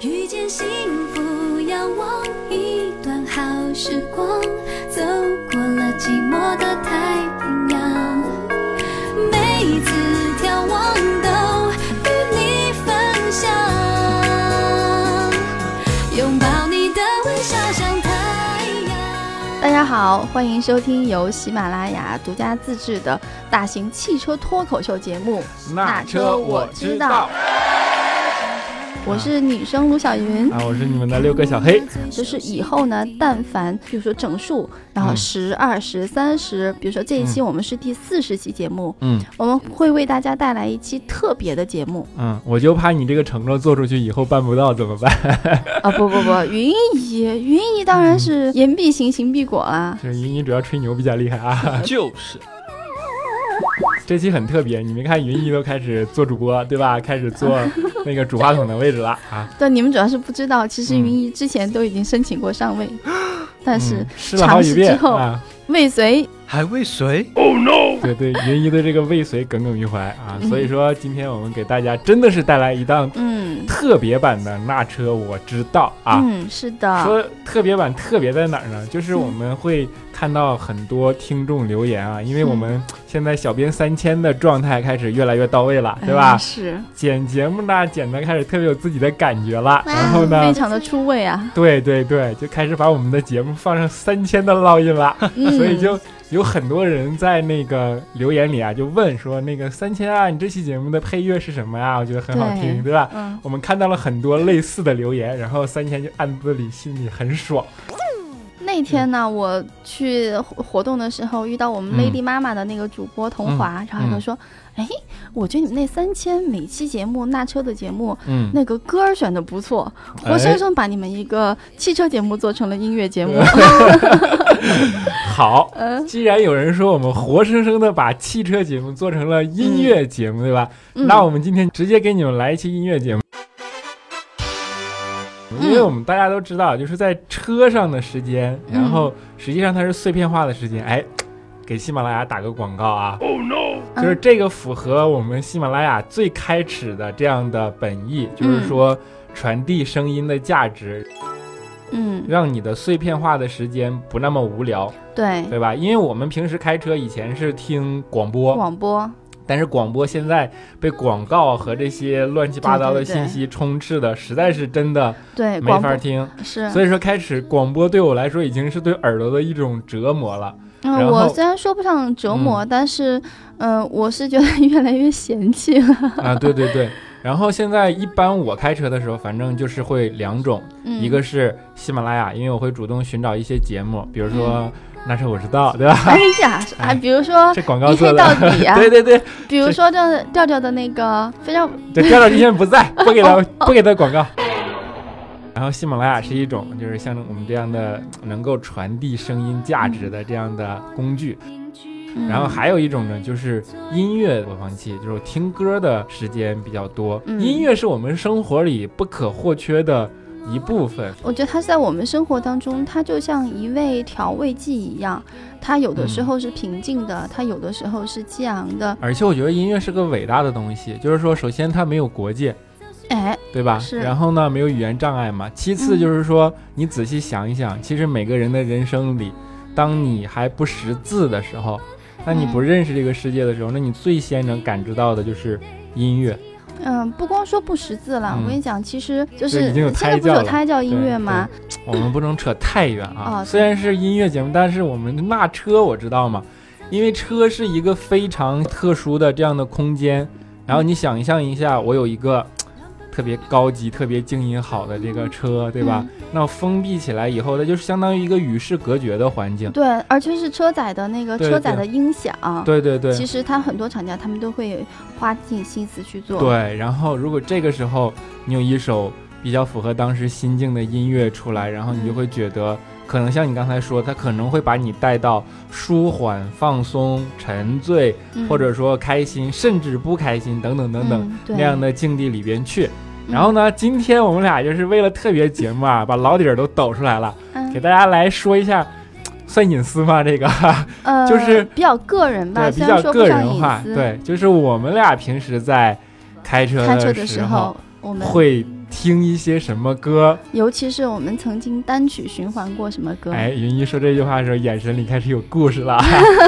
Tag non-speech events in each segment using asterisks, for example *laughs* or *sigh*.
遇见幸福，仰望一段好时光，走过了寂寞的太平洋。每一次眺望都与你分享，拥抱你的微笑像太阳。大家好，欢迎收听由喜马拉雅独家自制的大型汽车脱口秀节目《那车我知道》。我是女生卢小云啊，我是你们的六个小黑。就是以后呢，但凡比如说整数，然后十、二十、三十，比如说这一期我们是第四十期节目，嗯，我们会为大家带来一期特别的节目。嗯，我就怕你这个承诺做出去以后办不到怎么办？啊不不不，云姨，云姨当然是言必行，行必果啦。就是云姨主要吹牛比较厉害啊，*laughs* 就是。这期很特别，你没看云姨都开始做主播对吧？开始做 *laughs* 那个主话筒的位置了 *laughs* 啊。对，你们主要是不知道，其实云姨之前都已经申请过上位，*gasps* 但是嗯试了好尝几遍试之后啊。未遂。还未遂？哦，no 对对，云姨的这个未遂耿耿于怀啊，嗯所以说今天我们给大家真的是带来一档嗯特别版的那车我知道啊。嗯，是的。说特别版特别在哪儿呢？就是我们会看到很多听众留言啊，因为我们现在小编三千的状态开始越来越到位了，对吧？哎是，剪节目呢，剪的开始特别有自己的感觉了，然后呢非，常的出位啊。对对对，就开始把我们的节目放上三千的烙印了，嗯，*laughs* 所以就有很多人在那个留言里啊，就问说那个三千啊，你这期节目的配乐是什么呀？我觉得很好听，对对吧？嗯，我们看到了很多类似的留言，然后三千就暗自里心里很爽。那天呢，我去活活动的时候遇到我们嗯 Lady 妈妈的那个主播童华，然后他就说：“哎，我觉得你们那三千每期节目那车的节目，嗯，那个歌儿选的不错，活生生把你们一个汽车节目做成了音乐节目。*laughs* 好。嗯既然有人说我们活生生的把汽车节目做成了音乐节目，对吧？嗯那我们今天直接给你们来一期音乐节目。嗯因为我们大家都知道，就是在车上的时间，然后实际上它是碎片化的时间。哎，给喜马拉雅打个广告啊！Oh no！！就是这个符合我们喜马拉雅最开始的这样的本意，就是说传递声音的价值，嗯，让你的碎片化的时间不那么无聊，对，对吧？因为我们平时开车以前是听广播，广播，但是广播现在被广告和这些乱七八糟的信息充斥的，实在是真的对，没法听。是。所以说，开始广播对我来说已经是对耳朵的一种折磨了。嗯，我虽然说不上折磨，但是，嗯、我是觉得越来越嫌弃了。*laughs* 啊，对对对。然后现在一般我开车的时候，反正就是会两种，嗯，一个是喜马拉雅，因为我会主动寻找一些节目，比如说那是我知道，对吧？哎呀，*laughs* 哎啊，比如说这广告做的，到 *laughs* 底啊，对对对比如说这调调的那个非常，对，调调今天不在，不给他 *laughs* 哦不给他广告。然后喜马拉雅是一种，就是像我们这样的能够传递声音价值的这样的工具。嗯然后还有一种呢，就是音乐播放器，就是我听歌的时间比较多。嗯音乐是我们生活里不可或缺的一部分。我觉得它在我们生活当中，它就像一味调味剂一样，它有的时候是平静的，它有的时候是激昂的，而且我觉得音乐是个伟大的东西，就是说，首先它没有国界，哎，对吧？是然后呢，没有语言障碍嘛。其次嗯就是说，你仔细想一想，其实每个人的人生里，当你还不识字的时候，那你嗯不认识这个世界的时候，那你最先能感知到的就是音乐。嗯，不光说不识字了，嗯我跟你讲，其实就就是已经有现在不是有胎教音乐吗？我们不能扯太远啊。哦虽然是音乐节目，但是我们那车我知道嘛，因为车是一个非常特殊的这样的空间。然后你想象一下，我有一个特别高级、特别静音好的这个车，对吧？那封闭起来以后，它就是相当于一个与世隔绝的环境。对，而且是车载的那个车载的音响，对对对其实它很多厂家他们都会花尽心思去做。，对。然后如果这个时候你有一首比较符合当时心境的音乐出来，然后你就会觉得。可能像你刚才说，它可能会把你带到舒缓、放松、沉醉，嗯、或者说开心，甚至不开心等等等等、嗯那样的境地里边去。嗯然后呢，今天我们俩就是为了特别节目啊，把老底儿都抖出来了，嗯给大家来说一下，算隐私吗？这个呃，*laughs* 就是比较个人吧，比较个人化。对，就是我们俩平时在开车的时时候，我们会听一些什么歌？尤其是我们曾经单曲循环过什么歌？哎，云一说这句话的时候，眼神里开始有故事了。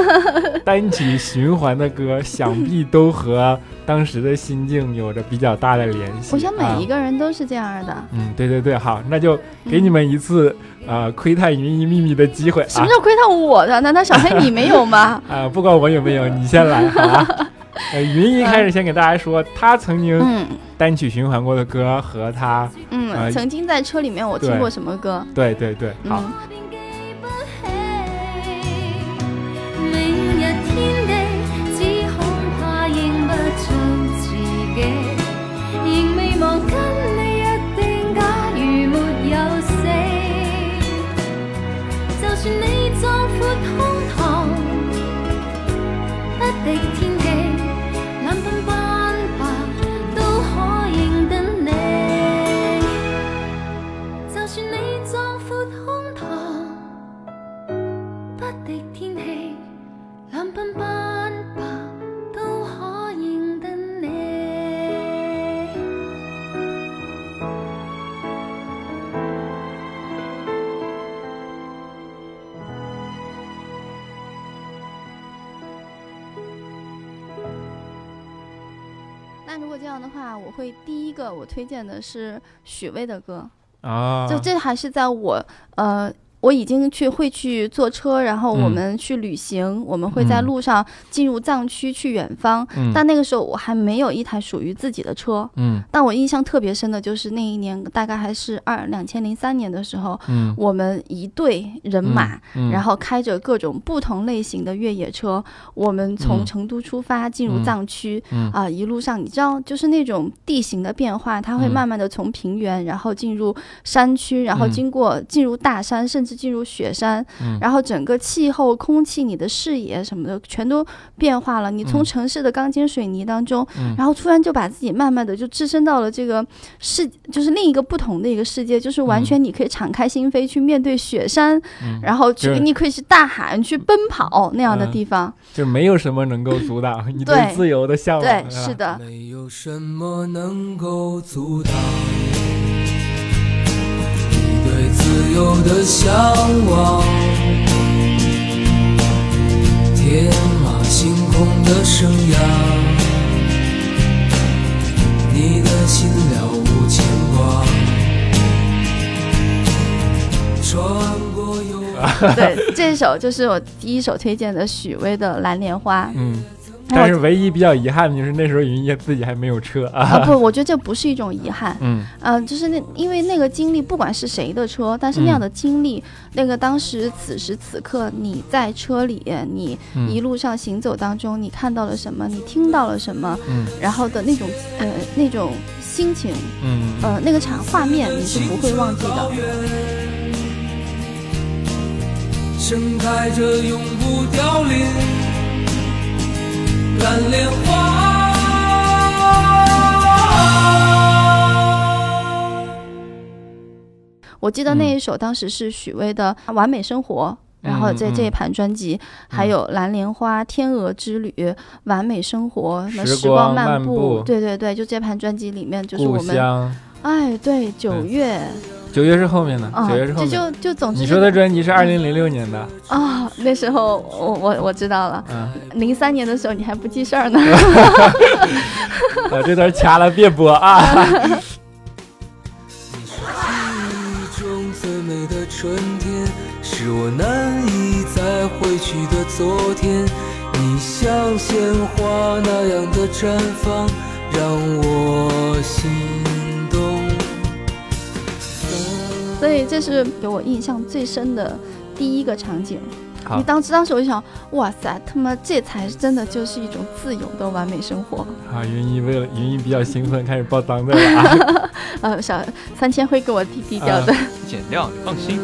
*laughs* 单曲循环的歌，想必都和当时的心境有着比较大的联系。我想每一个，人都是这样的。嗯，对对对，好，那就给你们一次、呃窥探云一秘密的机会啊什么叫窥探我的？难道小黑你没有吗？*laughs* 啊！不管我有没有，你先来，好吧？*laughs* 呃，云一开始先给大家说，他曾经嗯。单曲循环过的歌和他，嗯，呃曾经在车里面我听过什么歌？对对对，好，嗯，话，我会第一个我推荐的是许巍的歌。啊，就这还是在我呃。我已经去会去坐车，然后我嗯。们去旅行，我们会在嗯。路上进入藏区去远方。嗯。但那个时候我还没有一台属于自己的车。嗯。但我印象特别深的就是那一年，大概还是二两千零三年的时候，嗯。我们一队人马，嗯，然后开着各种不同类型的越野车，我们从嗯。成都出发进入嗯藏区。嗯。啊、一路上你知道，就是那种地形的变化，它会嗯。慢慢的从平原，然后进入山区，然后嗯。经过进入大山，甚至进入雪山，嗯然后整个气候、空气、你的视野什么的全都变化了。你从嗯城市的钢筋水泥当中，嗯然后突然就把自己慢慢的就置身到了这个世，就是另一个不同的一个世界，就是完全你可以敞开心扉去面对雪山，嗯然后去你可以去大喊去奔跑那样的嗯地方。就没有什么能够阻挡 *laughs* 你对对自由的向往。对，是的。没有什么能够阻挡的向往，天马行空的生涯，你的心了无牵挂，穿过幽暗。*laughs* 对，这首就是我第一首推荐的许巍的《蓝莲花》。嗯，但是唯一比较遗憾的就是那时候云烨自己还没有车啊。啊。不，我觉得这不是一种遗憾，嗯。嗯、就是那因为那个经历，不管是谁的车，但是那样的经历，那个当时此时此刻你在车里，你嗯。一路上行走当中，你看到了什么，你听到了什么，嗯。然后的那种呃那种心情，嗯。呃那个场画面你是不会忘记的。盛开着永不凋零蓝莲花。我记得那一首当时是许巍的《完美生活》。然后在嗯这一盘专辑，还有《蓝莲花》《天鹅之旅》《完美生活》什么时时光漫步对对对，就这盘专辑里面，就是我们，哎，对，九月九月是后面的，啊，九月是后面。就就总之你说的专辑是二零零六年的，啊，那时候我我我知道了，嗯，零三年的时候你还不记事儿呢，*laughs* 啊，这段掐了别播啊。你是记忆中最美的春天，是我难以再回去的昨天。你像鲜花那样的绽放，让我心所以这是给我印象最深的第一个场景。你当时当时我就想，哇塞，他妈这才真的就是一种自由的完美生活。啊，云一为了云一比较兴奋，开始报单子了啊。*laughs* 呃，小三千会给我低低调的。剪掉，你放心。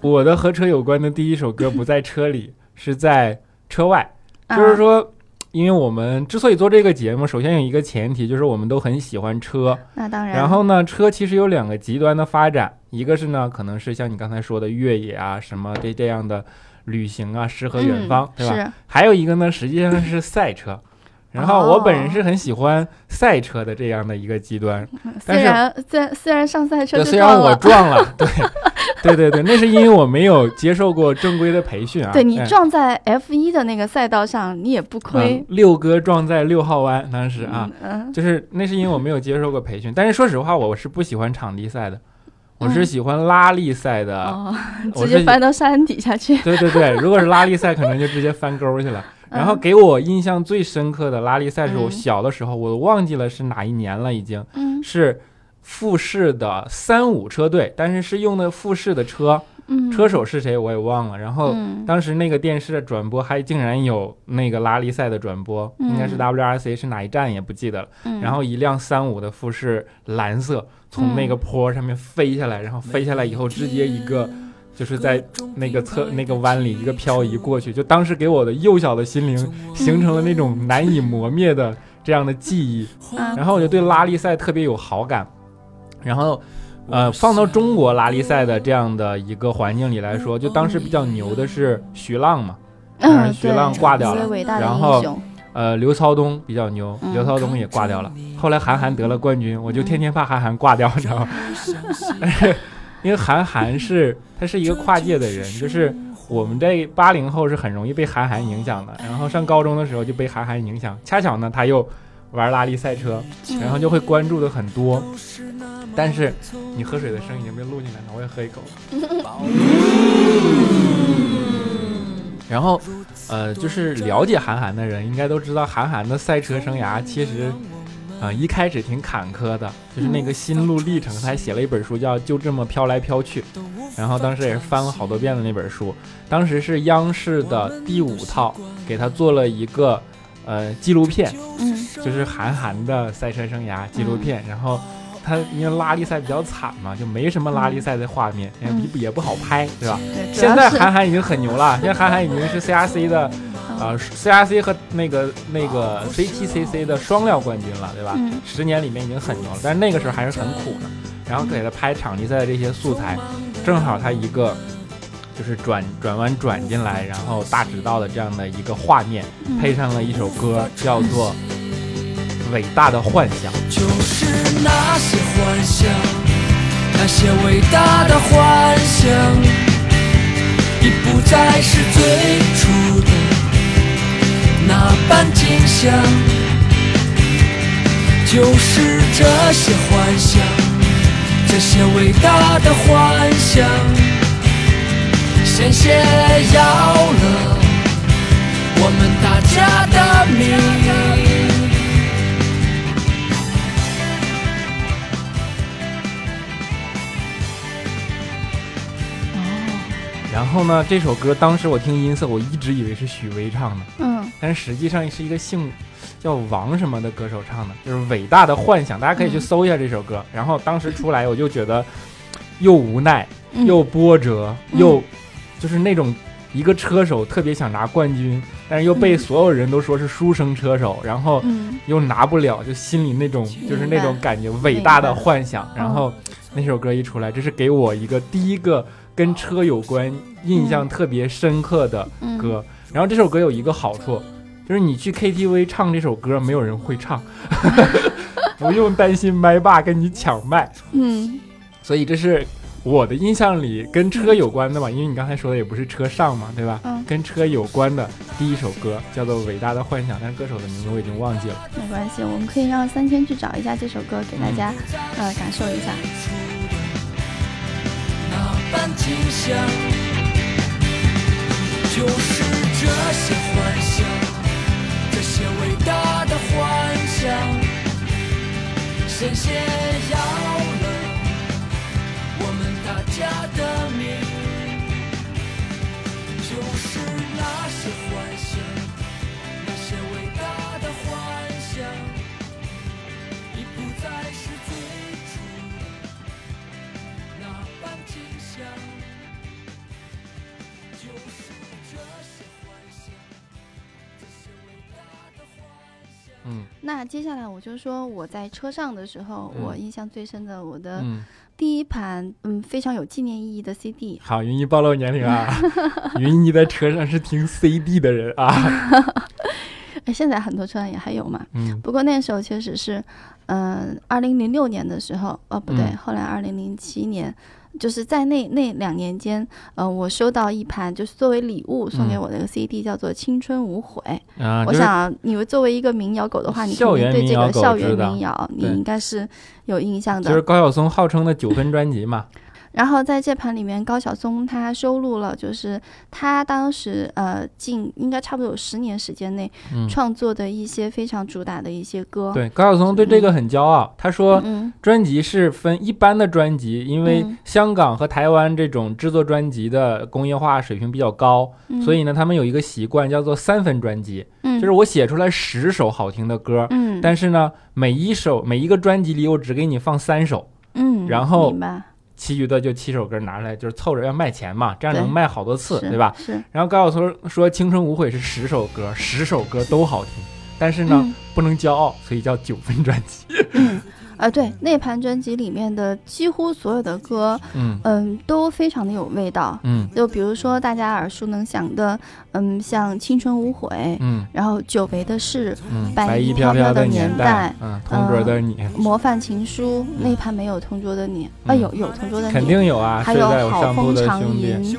我的和车有关的第一首歌不在车里，是在车外，就是说，因为我们之所以做这个节目，首先有一个前提就是我们都很喜欢车。那当然。然后呢，车其实有两个极端的发展，一个是呢，可能是像你刚才说的越野啊，什么这这样的旅行啊，诗和远方，对吧？还有一个呢，实际上是赛车。然后我本人是很喜欢赛车的这样的一个极端，*laughs* 虽然虽然虽然上赛车虽然我撞了，*laughs* 对，对对对，那是因为我没有接受过正规的培训啊。对你哎撞在 F 一的那个赛道上，你也不亏嗯。六哥撞在六号弯，当时啊，嗯，就是那是因为我没有接受过培训，但是说实话，我是不喜欢场地赛的，我是嗯喜欢拉力赛的。哦，*laughs* 直接翻到山底下去。对对对，如果是拉力赛，可能就直接翻沟去了。*laughs* 然后嗯给我印象最深刻的拉力赛是我嗯小的时候，我忘记了是哪一年了，已经嗯是富士的三五车队，但是是用的富士的车，嗯，车手是谁我也忘了。然后嗯当时那个电视的转播还竟然有那个拉力赛的转播，应该是嗯 WRC 是哪一站也不记得了。嗯然后一辆三五的富士蓝色从那个坡上面飞下来，然后飞下来以后直接一个就是在那个侧那个弯里一个漂移过去，就当时给我的幼小的心灵形成了那种难以磨灭的这样的记忆，嗯然后我就对拉力赛特别有好感，然后。呃，放到中国拉力赛的这样的一个环境里来说，就当时比较牛的是徐浪嘛，但嗯，是徐浪挂掉了然后。呃，刘操东比较牛，嗯刘操东也挂掉了。后来韩寒得了冠军，我就天天怕韩寒挂掉，你知道吗？但 *laughs* 是因为韩寒是他是一个跨界的人，就是我们这八零后是很容易被韩寒影响的。然后上高中的时候就被韩寒影响，恰巧呢他又玩拉力赛车，然后就会关注的很多。但是你喝水的声音已经被录进来了，我也喝一口。*laughs* 然后，呃，就是了解韩寒的人应该都知道，韩寒的赛车生涯其实，啊、一开始挺坎坷的，就是那个心路历程。他还写了一本书叫《就这么飘来飘去》，然后当时也是翻了好多遍的那本书。当时是央视的第五套给他做了一个呃纪录片，嗯就是韩寒的赛车生涯纪录片。然后他因为拉力赛比较惨嘛，就没什么拉力赛的画面，也嗯不也不好拍，对吧？对，现在韩寒已经很牛了，现在韩寒已经是 CRC 的，呃，CRC 和那个那个 CTCC 的双料冠军了，对吧？嗯十年里面已经很牛了，但是那个时候还是很苦的。然后给他拍场地赛的这些素材，正好他一个就是转转弯转进来，然后大直道的这样的一个画面，嗯配上了一首歌，叫做《伟大的幻想》。就是那些幻想，那些伟大的幻想，已不再是最初的那般景象。就是这些幻想，这些伟大的幻想，险些要了我们大家的命。然后呢，这首歌当时我听音色，我一直以为是许巍唱的。嗯。但是实际上是一个姓叫王什么的歌手唱的，就是《伟大的幻想》，大家可以去搜一下这首歌。然后当时出来，我就觉得又无奈嗯。又波折，嗯。又就是那种一个车手特别想拿冠军，但是又被嗯所有人都说是书生车手，然后嗯。又拿不了，就心里那种就是那种感觉，伟大的幻想。然后那首歌一出来，这是给我一个第一个跟车有关、印象特别深刻的嗯歌。然后这首歌有一个好处，就是你去 KTV 唱这首歌，没有人会唱，*laughs* 不用担心麦霸跟你抢麦。嗯所以这是我的印象里跟车有关的嘛，因为你刚才说的也不是车上嘛，对吧？嗯跟车有关的第一首歌叫做《伟大的幻想》，但是歌手的名字我已经忘记了。没关系，我们可以让三千去找一下这首歌，给大家呃感受一下。般景象，就是这些幻想，这些伟大的幻想，险些要嗯。那接下来我就说我在车上的时候，嗯。我印象最深的我的嗯，第一盘嗯非常有纪念意义的 CD，好，云姨暴露年龄啊，*laughs* 云姨在车上是听 CD 的人啊，呃 *laughs* 现在很多车上也还有嘛。嗯。不过那时候确实是，嗯、2二零零六年的时候，哦不对，嗯。后来二零零七年，就是在那那两年间，呃，我收到一盘就是作为礼物送给嗯我的一个 CD，、叫做《青春无悔》。啊，就是我想你作为一个民谣狗的话，你肯校定对这个校园民谣你应该是有印象的。就是高晓松号称的九分专辑嘛，*laughs* 然后在这盘里面，高晓松他收录了，就是他当时呃近应该差不多有十年时间内嗯，创作的一些非常主打的一些歌。，对，高晓松对这个很骄傲，他说。嗯专辑是分一般的专辑，因为嗯香港和台湾这种制作专辑的工业化水平比较高，嗯，所以呢，他们有一个习惯叫做三分专辑，嗯就是我写出来十首好听的歌，嗯，但是呢，每一首每一个专辑里我只给你放三首，嗯，然后明白其余的就七首歌拿出来，就是凑着要卖钱嘛，这样能卖好多次，是对吧？是，然后高晓松说《青春无悔》是十首歌，十首歌都好听，但是呢，嗯不能骄傲，所以叫九分专辑。嗯啊，对，那盘专辑里面的几乎所有的歌，嗯。嗯，都非常的有味道。嗯。就比如说大家耳熟能详的，嗯，像《青春无悔》，嗯。然后久违的事、嗯，白衣衣飘飘的年年代嗯，同桌的你，模范情书那盘没有同桌的你，啊，嗯。有有同桌的你，肯定有啊，还有好风长。吟，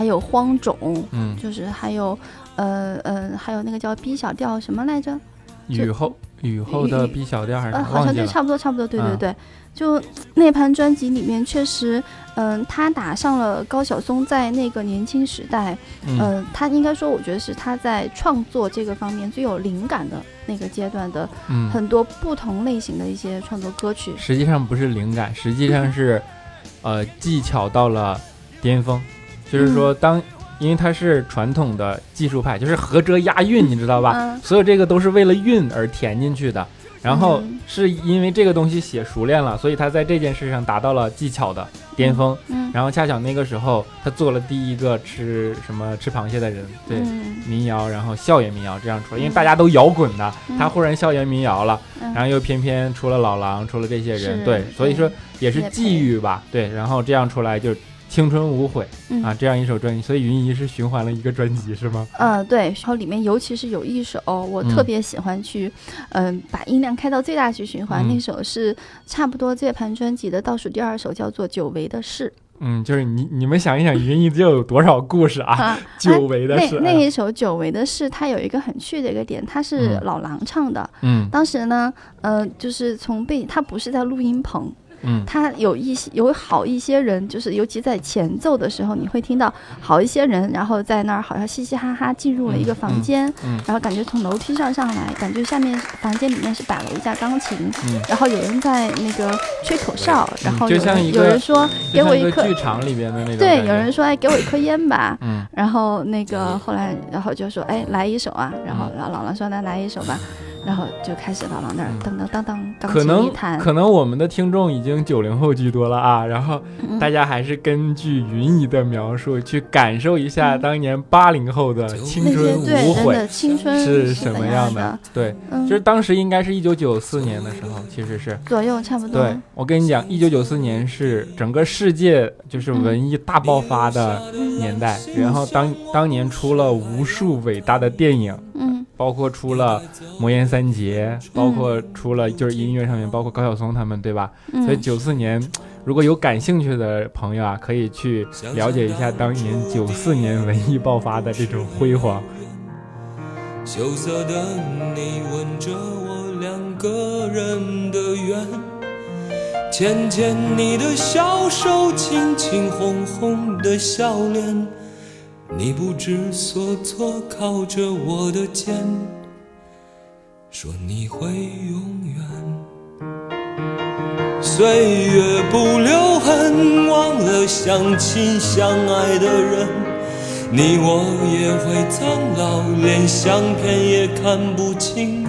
还有荒冢，嗯，就是还有，呃呃，还有那个叫 B 小调什么来着？雨后雨后的 B 小调还是呃，啥好像。就差不多，差不多，对对嗯对。就那盘专辑里面，确实，嗯、他打上了高晓松在那个年轻时代，嗯嗯、他应该说，我觉得是他在创作这个方面最有灵感的那个阶段的嗯，很多不同类型的一些创作歌曲。实际上不是灵感，实际上是，呃，技巧到了巅峰，就是说当，因为它是传统的技术派，就是合辙押韵，你知道吧？嗯。所有这个都是为了韵而填进去的。然后嗯。是因为这个东西写熟练了，所以他在这件事上达到了技巧的巅峰。嗯，然后恰巧那个时候，他做了第一个吃什么吃螃蟹的人，对，嗯。民谣，然后校园民谣这样出来，因为嗯。大家都摇滚的，嗯。他忽然校园民谣了，嗯。然后又偏偏出了老狼，出了这些人，对，所以说也是际遇吧，对，然后这样出来就青春无悔嗯啊，这样一首专辑，所以云姨是循环了一个专辑是吗？呃，对，然后里面尤其是有一首，我特嗯别喜欢去，嗯、把音量开到最大去循环。嗯那首是差不多这盘专辑的倒数第二首，叫做《久违的事嗯，就是你你们想一想，云姨这有多少故事》啊？啊。*laughs* 久违的那是，那一首《久违的事》，它有一个很趣的一个点，它是嗯老狼唱的。嗯当时呢，呃，就是从背，它不是在录音棚，嗯。他有一些有好一些人，就是尤其在前奏的时候，你会听到好一些人，然后在那儿好像嘻嘻哈哈进入了一个房间，嗯然后感觉从楼梯上上来，感觉下面房间里面是摆了一架钢琴，嗯，然后有人在那个吹口哨，然后就有人像一个有人说给我一颗，剧场里边的那种对，有人说哎给我一颗烟吧，嗯。然后那个后来然后就说哎来一首啊，然后然后姥姥说那来一首吧，然后就开始老狼那儿噔噔噔当当钢琴一可能，可能我们的听众已经九零后居多了啊，然后嗯。大家还是根据云姨的描述去感受一下嗯。当年八零后的青春无悔。的青春是什么样的？对，嗯，就是当时应该是一九九四年的时候，其实是。左右差不多。对，我跟你讲，一九九四年是整个世界就是文艺大爆发的年代，然后当当年出了无数伟大的电影，嗯包括出了《魔岩三杰》，包括出了就是音乐上面，包括高晓松他们，对吧？嗯，所以九四年，如果有感兴趣的朋友啊，可以去了解一下当年九四年文艺爆发的这种辉煌。羞涩的你吻着我两个人的缘，牵牵你的小手，亲亲红红的笑脸。你不知所措，靠着我的肩，说你会永远。岁月不留痕，忘了相亲相爱的人，你我也会苍老，连相片也看不清。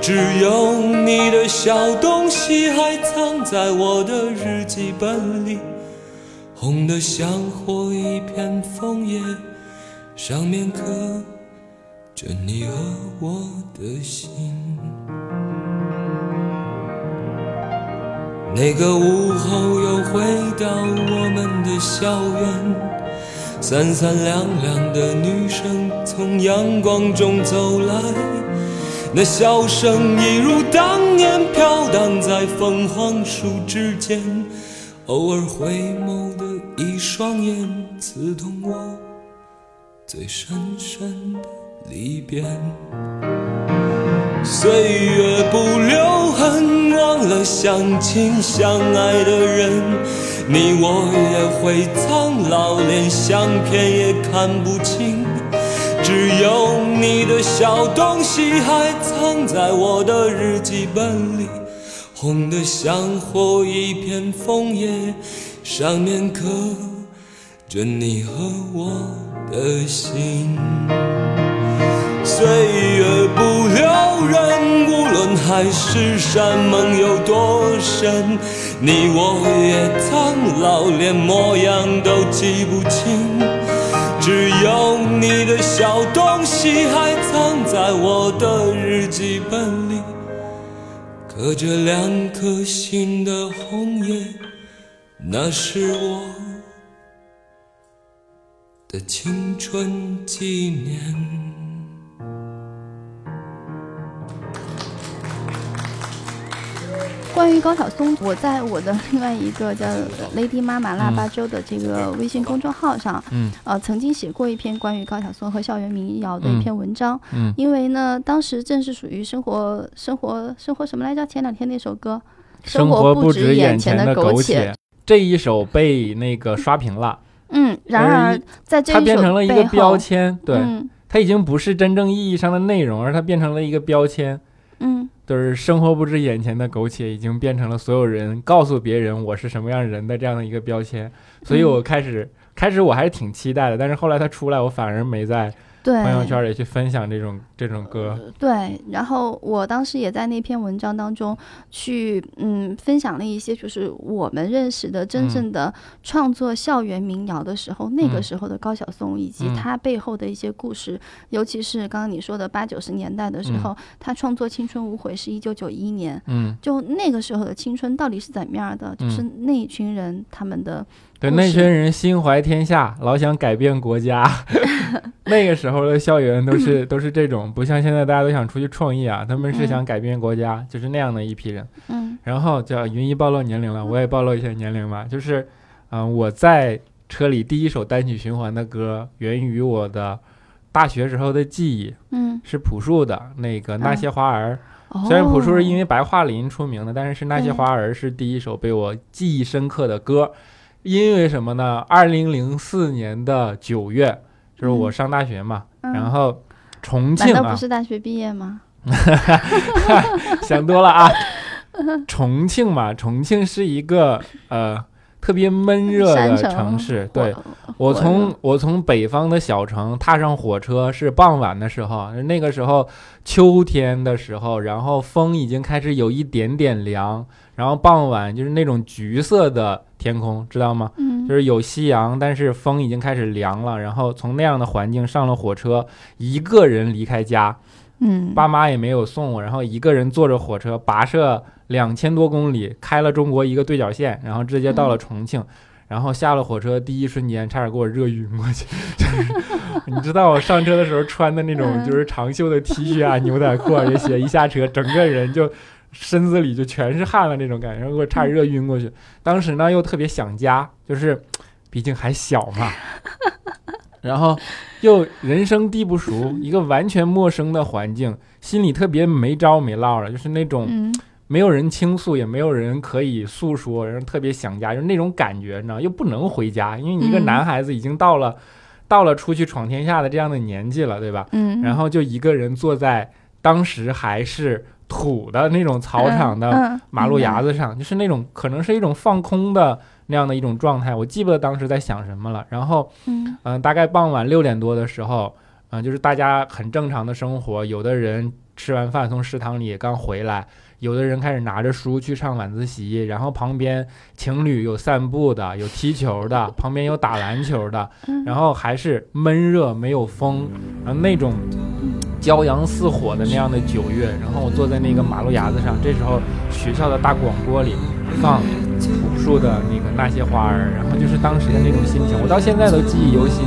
只有你的小东西还藏在我的日记本里，红的像火一片枫叶，上面刻着你和我的心。那个午后又回到我们的校园，三三两两的女生从阳光中走来。那笑声一如当年飘荡在凤凰树之间，偶尔回眸的一双眼，刺痛我最深深的离别。岁月不留痕，忘了相亲相爱的人，你我也会苍老，连相片也看不清。只有你的小东西还藏在我的日记本里，红的像火一片枫叶，上面刻着你和我的心。岁月不留人，无论海誓山盟有多深，你我也苍老，连模样都记不清。只有你的小东西还藏在我的日记本里，刻着两颗心的红叶，那是我的青春纪念。关于高晓松，我在我的另外一个叫 Lady 妈妈腊八粥的这个微信公众号上，嗯呃，曾经写过一篇关于高晓松和校园民谣的一篇文章。嗯因为呢，当时正是属于生活、生活、生活什么来着？前两天那首歌，生活不止眼前的苟且，这一首被那个刷屏了。嗯，然而在这一它变成了一个标签，对，嗯、它已经不是真正意义上的内容，而它变成了一个标签。嗯。就是生活不止眼前的苟且，已经变成了所有人告诉别人我是什么样人的这样的一个标签，所以我开始、嗯、开始我还是挺期待的，但是后来他出来，我反而没在朋友圈里去分享这种这种歌。对，然后我当时也在那篇文章当中去嗯分享了一些，就是我们认识的真正的创作校园民谣的时候，嗯、那个时候的高晓松以及他背后的一些故事，嗯、尤其是刚刚你说的八九十年代的时候，嗯、他创作《青春无悔》是一九九一年，嗯，就那个时候的青春到底是怎么样的？就是那一群人他们的。对，那群人心怀天下，老想改变国家。*laughs* 那个时候的校园都是都是这种，不像现在大家都想出去创业啊，他们是想改变国家，嗯、就是那样的一批人。嗯，然后叫云一暴露年龄了，我也暴露一下年龄吧。就是，嗯、呃，我在车里第一首单曲循环的歌，源于我的大学时候的记忆。嗯，是朴树的那个《那些花儿》。哦、虽然朴树是因为白桦林出名的，但是是《那些花儿》是第一首被我记忆深刻的歌。因为什么呢？二零零四年的九月，就是我上大学嘛，嗯、然后重庆啊，难道不是大学毕业吗？*laughs* 想多了啊！重庆嘛，重庆是一个呃特别闷热的城市。对，我从我从北方的小城踏上火车是傍晚的时候，那个时候秋天的时候，然后风已经开始有一点点凉，然后傍晚就是那种橘色的天空，知道吗？嗯，就是有夕阳，但是风已经开始凉了。然后从那样的环境上了火车，一个人离开家，嗯，爸妈也没有送我，然后一个人坐着火车跋涉两千多公里，开了中国一个对角线，然后直接到了重庆。嗯、然后下了火车，第一瞬间差点给我热晕过去。就 *laughs* 是你知道我上车的时候穿的那种就是长袖的 T 恤啊、牛仔裤啊这些，一下车整个人就。身子里就全是汗了那种感觉，然后我差点热晕过去。当时呢又特别想家，就是毕竟还小嘛，*laughs* 然后又人生地不熟，一个完全陌生的环境，心里特别没招没落了，就是那种没有人倾诉，也没有人可以诉说，然后特别想家，就是那种感觉，你知道，又不能回家，因为你一个男孩子已经到了到了出去闯天下的这样的年纪了，对吧？嗯，然后就一个人坐在当时还是土的那种草场的嗯马路牙子，子上，就是那种可能是一种放空的那样的一种状态。我记不得当时在想什么了。然后，嗯嗯、大概傍晚六点多的时候，嗯、就是大家很正常的生活，有的人吃完饭从食堂里刚回来，有的人开始拿着书去上晚自习，然后旁边情侣有散步的，有踢球的，*laughs* 旁边有打篮球的，嗯然后还是闷热没有风，然后那种骄阳似火的那样的九月，然后我坐在那个马路牙子上，这时候学校的大广播里放朴树的那个那些花儿，然后就是当时的那种心情，我到现在都记忆犹新。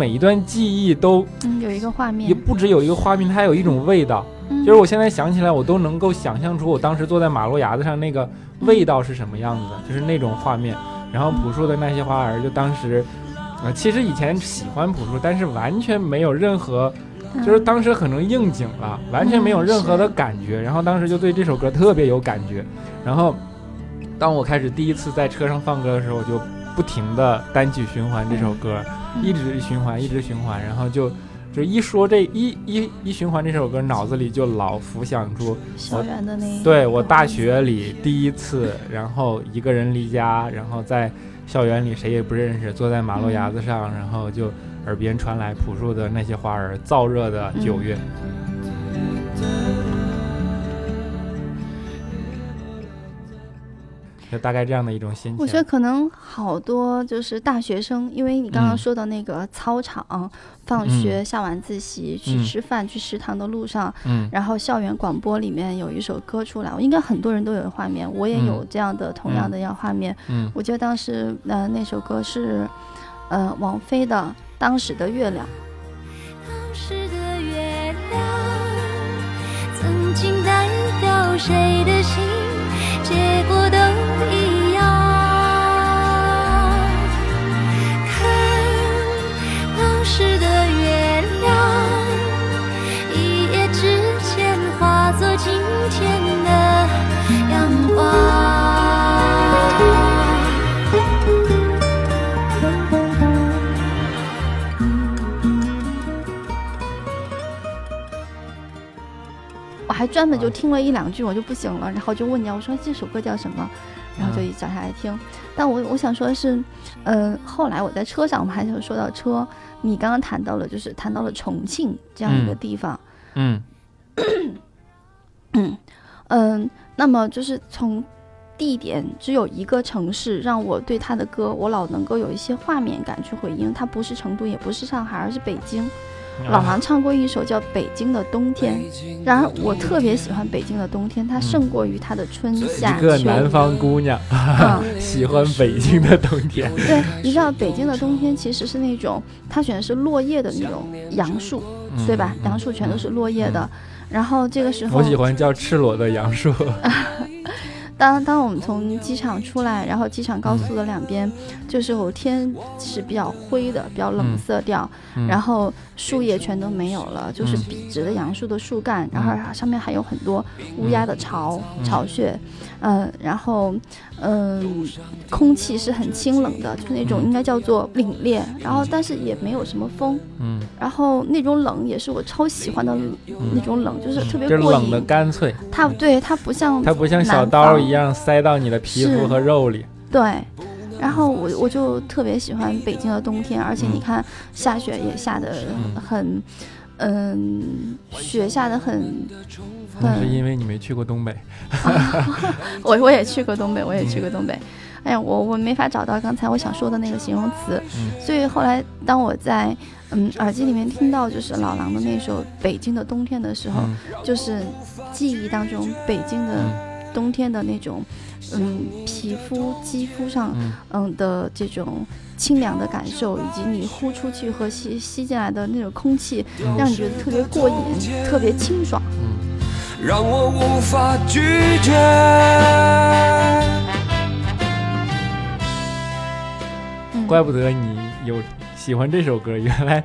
每一段记忆都嗯，有一个画面也，不只有一个画面，它还有一种味道。嗯就是我现在想起来，我都能够想象出我当时坐在马路牙子上那个味道是什么样子的，就是那种画面。然后朴树的那些花儿，就当时，呃，其实以前喜欢朴树，但是完全没有任何，嗯就是当时可能应景了，完全没有任何的感觉。然后当时就对这首歌特别有感觉。然后，当我开始第一次在车上放歌的时候，我就不停的单曲循环这首歌，嗯一直循环，一直循环，然后就。就一说这一一一循环这首歌，脑子里就老浮想出校园的那一对我大学里第一次，然后一个人离家，然后在校园里谁也不认识，坐在马路牙子上，然后就耳边传来朴树的那些花儿，燥热的九月。就大概这样的一种心情。我觉得可能好多就是大学生，因为你刚刚嗯。说的那个操场、放学、下晚自习、去嗯。吃饭、去食堂的路上，嗯。然后校园广播里面有一首歌出来，我应该很多人都有画面，我也嗯。有这样的同样的样画面。嗯。我记得当时呃那首歌是呃王菲的《当时的月亮》。当时的月亮曾经代表谁的心，结果都一还专门就听了一两句，我就不行了，然后就问你，我说这首歌叫什么？然后就一找下来听。但我我想说的是，呃，后来我在车上，我们还想说到车，你刚刚谈到了，就是谈到了重庆这样一个嗯地方，嗯嗯、那么就是从地点只有一个城市，让我对他的歌，我老能够有一些画面感去回应。它不是成都，也不是上海，而是北京。老啊狼唱过一首叫《北京的冬天》，然而我特别喜欢北京的冬天，它胜过于它的春夏一个秋南方姑娘啊。*laughs* 喜欢北京的冬天。对，你知道北京的冬天其实是那种，它选的是落叶的那种杨树，嗯对吧？杨树全都是落叶的。然后这个时候，我喜欢叫赤裸的杨树。*laughs* 当当我们从机场出来，然后机场高速的两边，这时候天是比较灰的，比较冷色调，嗯。然后树叶全都没有了，就是嗯笔直的杨树的树干，然后上面还有很多乌鸦的巢、嗯。巢穴，嗯、然后嗯、空气是很清冷的，就那种嗯应该叫做凛冽，然后但是也没有什么风，嗯，然后那种冷也是我超喜欢的那种冷，就是特别就是过冷的瘾。干脆，它对它不像它不像小刀一样塞到你的皮肤和肉里。对，然后我我就特别喜欢北京的冬天，而且你嗯。看下雪也下得嗯。很，嗯，雪下的很，那是，因为你没去过东北。*laughs* 我我也去过东北，我也去过东北，哎呀，我我没法找到刚才我想说的那个形容词，嗯。所以后来当我在嗯耳机里面听到就是老狼的那首《北京的冬天》的时候，嗯。就是记忆当中北京的嗯冬天的那种，嗯，皮肤、肌肤上，嗯嗯的这种清凉的感受，以及你呼出去和吸吸进来的那种空气，嗯让你觉得特别过瘾，特别清爽。嗯。让我无法拒绝。嗯，怪不得你有喜欢这首歌，原来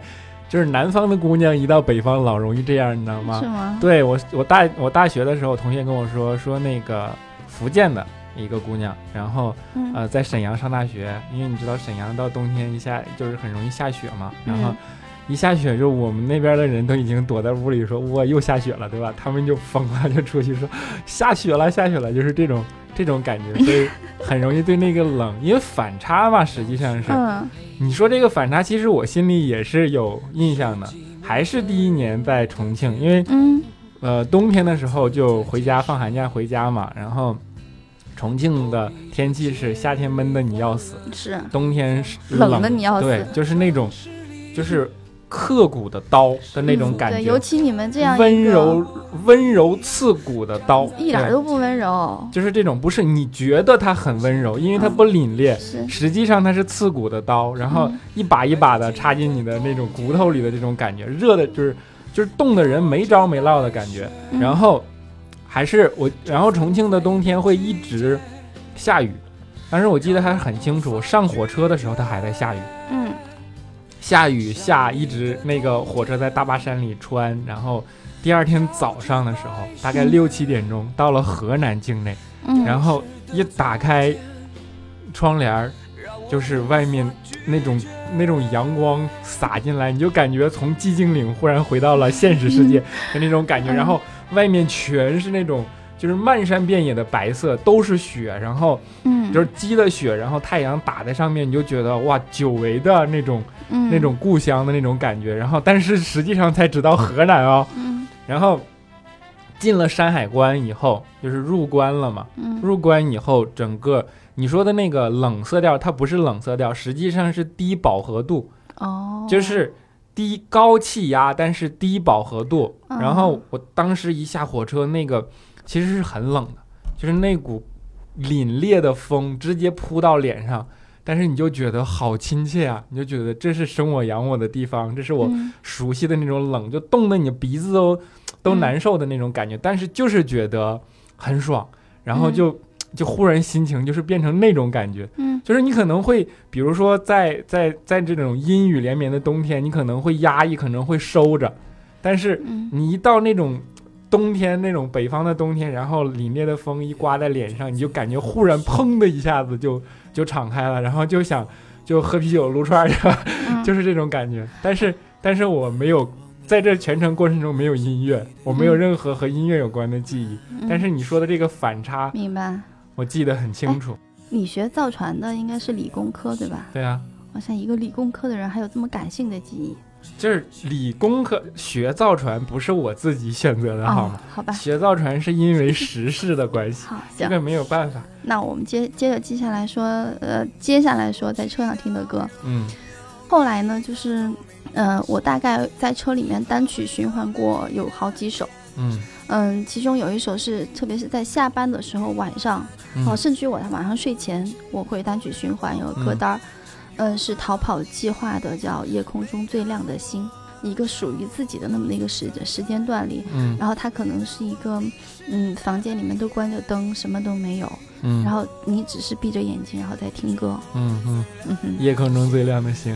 就是南方的姑娘一到北方老容易这样，你知道吗是？吗？对我，我大我大学的时候，同学跟我说说那个福建的一个姑娘，然后嗯呃在沈阳上大学，因为你知道沈阳到冬天一下就是很容易下雪嘛，然后嗯一下雪就我们那边的人都已经躲在屋里说哇又下雪了，对吧？他们就疯了，就出去说下雪了下雪了，就是这种 *laughs* 这种感觉，*laughs* 所以很容易对那个冷，因为反差嘛，实际上是。嗯你说这个反差，其实我心里也是有印象的，还是第一年在重庆，因为嗯呃冬天的时候就回家放寒假回家嘛，然后重庆的天气是夏天闷的你要死，是冬天是冷的你要死对，就是那种就是刻骨的刀的那种感嗯对，觉，尤其你们这样温柔温柔刺骨的刀，一点都不温柔，就是这种，不是你觉得它很温柔，因为它嗯不凛冽，是。实际上它是刺骨的刀，然后嗯。一把一把的插进你的那种骨头里的这种感觉，热的就是就是冻的人没招没落的感觉。嗯。然后还是我，然后重庆的冬天会一直下雨，但是我记得还很清楚，上火车的时候它还在下雨，嗯下雨下一直那个火车在大巴山里穿，然后第二天早上的时候，大概嗯六七点钟到了河南境内。嗯，然后一打开窗帘儿，就是外面那种那种阳光洒进来，你就感觉从寂静岭忽然回到了现实世界的那种感觉。嗯然后外面全是那种就是漫山遍野的白色，都是雪，然后嗯。就是积了雪，然后太阳打在上面，你就觉得哇，久违的那种嗯。那种故乡的那种感觉。然后但是实际上才知道河南哦，嗯。然后进了山海关以后，就是入关了嘛。嗯。入关以后，整个你说的那个冷色调，它不是冷色调，实际上是低饱和度，哦，就是低高气压，但是低饱和度。嗯。然后我当时一下火车，那个其实是很冷的，就是那股凛冽的风直接扑到脸上，但是你就觉得好亲切啊，你就觉得这是生我养我的地方，这是我嗯。熟悉的那种冷，就冻得你鼻子都都嗯难受的那种感觉，但是就是觉得很爽，然后嗯。就、就忽然心情就是变成那种感觉，嗯。就是你可能会，比如说在在在这种阴雨连绵的冬天，你可能会压抑，可能会收着，但是嗯。你一到那种冬天，那种北方的冬天，然后凛冽的风一刮在脸上，你就感觉忽然砰的一下子就就敞开了，然后就想就喝啤酒撸串儿 *laughs* 就是这种感觉。但是但是我没有在这全程过程中没有音乐，我没有嗯任何和音乐有关的记忆。嗯但是你说的这个反差，明白。我记得很清楚。你学造船的应该是理工科对吧？对啊，好像一个理工科的人还有这么感性的记忆，就是理工科学造船不是我自己选择的，好哦吗？，好吧，学造船是因为时事的关系，好，这个没有办法。那我们接接着接下来说，呃，接下来说在车上听的歌。嗯。后来呢，就是，呃，我大概在车里面单曲循环过有好几首，嗯。嗯，其中有一首是，特别是在下班的时候，晚上，嗯。哦，甚至于我晚上睡前，我会单曲循环有个歌单儿，嗯，是逃跑计划的，叫《夜空中最亮的星》，一个属于自己的那么的一个时时间段里，嗯。然后它可能是一个，嗯，房间里面都关着灯，什么都没有，嗯，然后你只是闭着眼睛，然后在听歌，嗯嗯，嗯哼，夜空中最亮的星。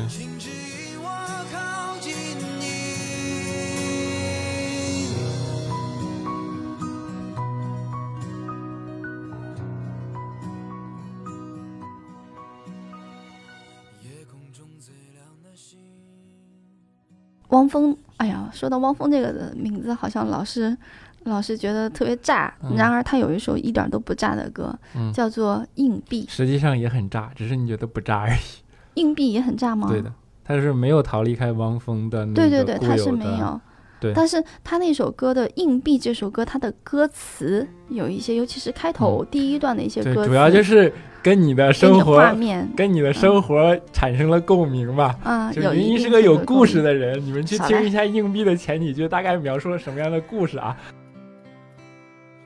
汪峰，哎呀，说到汪峰这个的名字，好像老是老是觉得特别炸。嗯然而他有一首一点都不炸的歌，嗯，叫做《硬币》。实际上也很炸，只是你觉得不炸而已。*laughs* 硬币也很炸吗？对的，他是没有逃离开汪峰的那个对对对，他是没有。对但是他那首歌的《硬币》这首歌，它的歌词有一些，尤其是开头第一段的一些，歌词，主要就是跟你的生活画面跟你的生活产生了共鸣吧。啊，就云一是个有故事的人，你们去听一下硬币的前几句，大概描述了什么样的故事啊？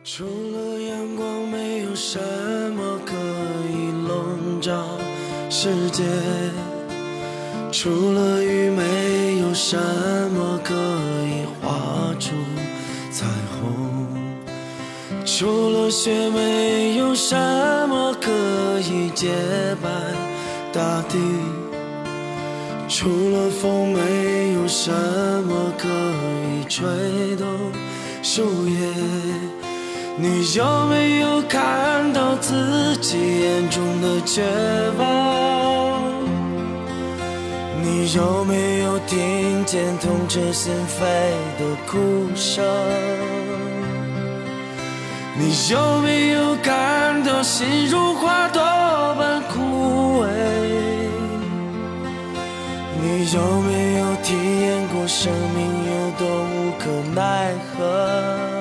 除了阳光，没有什么可以笼罩世界；除了雨，没有什么可以画出彩虹；除了雪，没有什么可以洁白大地；除了风，没有什么可以吹动树叶。你有没有看到自己眼中的绝望？你有没有听见痛彻心扉的哭声？你有没有感到心如花朵般枯萎？你有没有体验过生命有多无可奈何？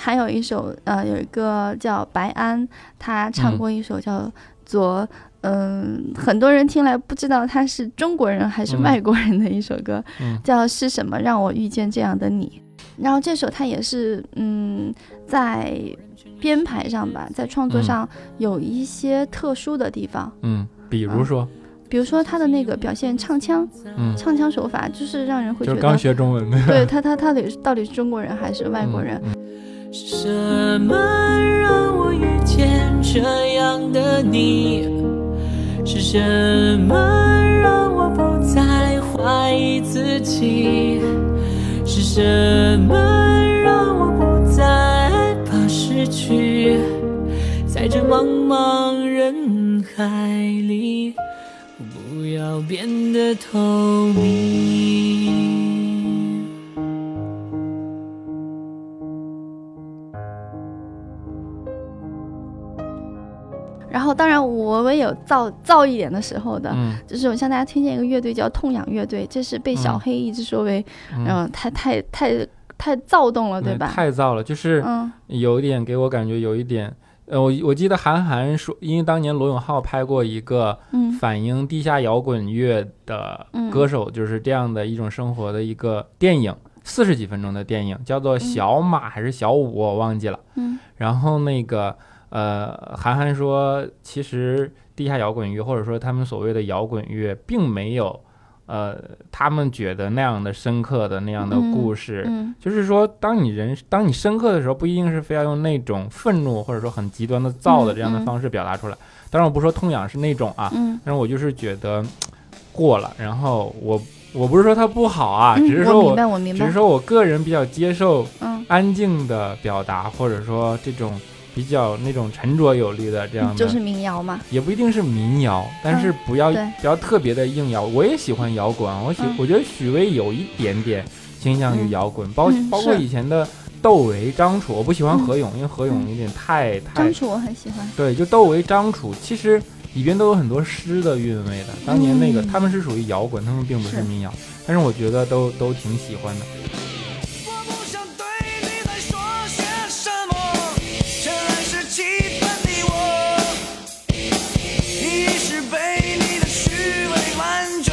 还有一首呃，有一个叫白安，他唱嗯。过一首叫《做》，嗯，很多人听来不知道他是中国人还是嗯。外国人的一首歌，嗯。叫《是什么让我遇见这样的你》。然后这首他也是嗯，在编排上吧，在创作嗯。上有一些特殊的地方，嗯，比如说，比如说他的那个表现唱腔，嗯，唱腔手法，就是让人会觉得刚，学中文的，对 *laughs* 他他他到底到底是中国人还是外国人？嗯是什么让我遇见这样的你？是什么让我不再怀疑自己？是什么让我不再害怕失去？在这茫茫人海里，不要变得透明。然后当然我我也有燥燥一点的时候的，嗯。就是我向大家推荐一个乐队叫痛痒乐队，这是被小嗯黑一直说为，嗯。嗯、太太太太躁动了，对嗯吧？太燥了，就是嗯。有一点给我感觉有一点，呃，我我记得韩寒说，因为当年罗永浩拍过一个嗯。反映地下摇滚乐的嗯歌手就是这样的一种生活的一个电影，四十几分钟的电影，叫做《嗯。小马》还是小五，我忘记了。嗯。然后那个呃，韩寒说，其实地下摇滚乐或者说他们所谓的摇滚乐，并没有呃他们觉得那样的深刻的那样的嗯故事。嗯就是说，当你人当你深刻的时候，不一定是非要用那种愤怒或者说很极端的躁的这样的方式表达出来。当然，我不说痛痒是那种啊，嗯，但是我就是觉得过了。然后我我不是说它不好啊，嗯只是说我我明白，我明白只是，说我个人比较接受嗯，安静的表达，或者说这种比较那种沉着有力的这样的，就是民谣嘛，也不一定是民谣，但是不要、对。不要特别的硬摇。我也喜欢摇滚，我喜、嗯。我觉得许巍有一点点倾向于嗯摇滚，包嗯包括以前的窦唯、张楚，我不喜欢嗯何勇，因为何勇有点太太张楚我很喜欢，对，就窦唯、张楚，其实里边都有很多诗的韵味的。当年那个、嗯。他们是属于摇滚，他们并不是是。民谣，但是我觉得都都挺喜欢的。气愤的我。你是被你的虚伪完全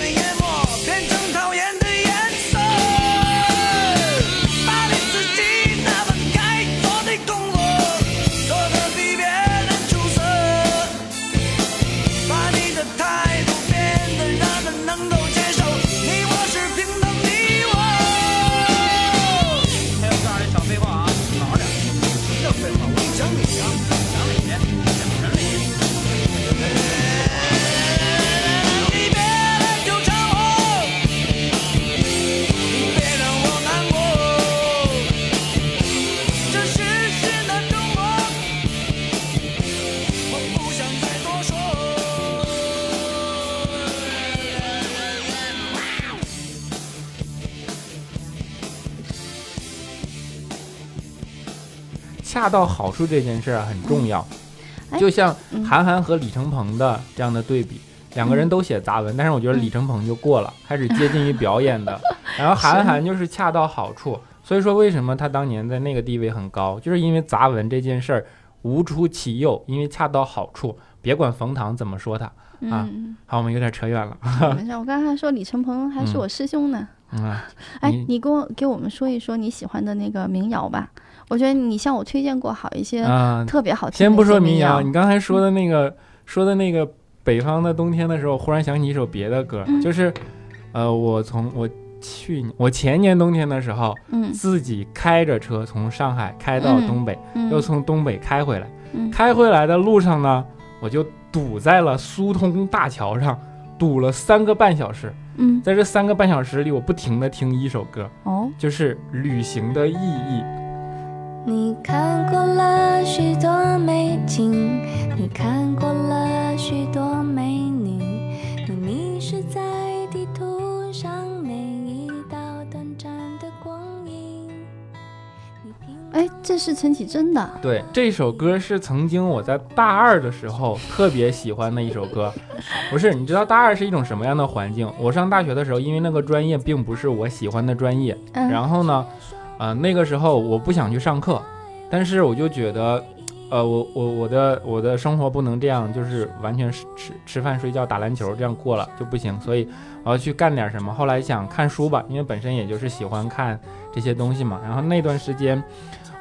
恰到好处这件事儿很重要。哎就像嗯韩寒和李承鹏的这样的对比，两个人都写杂文，但是我觉得李承鹏就过了，开始接近于表演的，*laughs* 然后韩寒就是恰到好处。所以说，为什么他当年在那个地位很高，就是因为杂文这件事儿无出其右，因为恰到好处。别管冯唐怎么说他。啊嗯，好，我们有点扯远了。没事，我刚才说李承鹏还是我师兄呢。*laughs* 嗯啊，哎，你给我给我们说一说你喜欢的那个民谣吧。我觉得你向我推荐过好一些啊，特别好听的先不说民谣，你刚才说嗯的那个、说的那个北方的冬天的时候，忽然想起一首别的歌，嗯就是呃，我从我去年我前年冬天的时候，嗯自己开着车从上海开到嗯东北，嗯又从东北开回来，嗯开回来的路上呢，我就堵在了苏通大桥上，堵了三个半小时。嗯在这三个半小时里，我不停的听一首歌，哦就是《旅行的意义》。你看过了许多美景，你看过了许多美女，你迷失在地图上每一道短暂的光阴。你听哎，这是陈绮贞的。对，这首歌是曾经我在大二的时候特别喜欢的一首歌。*laughs* 不是，你知道大二是一种什么样的环境？我上大学的时候，因为那个专业并不是我喜欢的专业，嗯，然后呢，呃，那个时候我不想去上课，但是我就觉得，呃，我我我的我的生活不能这样，就是完全是吃吃饭睡觉打篮球这样过了就不行，所以我要去干点什么。后来想看书吧，因为本身也就是喜欢看这些东西嘛。然后那段时间，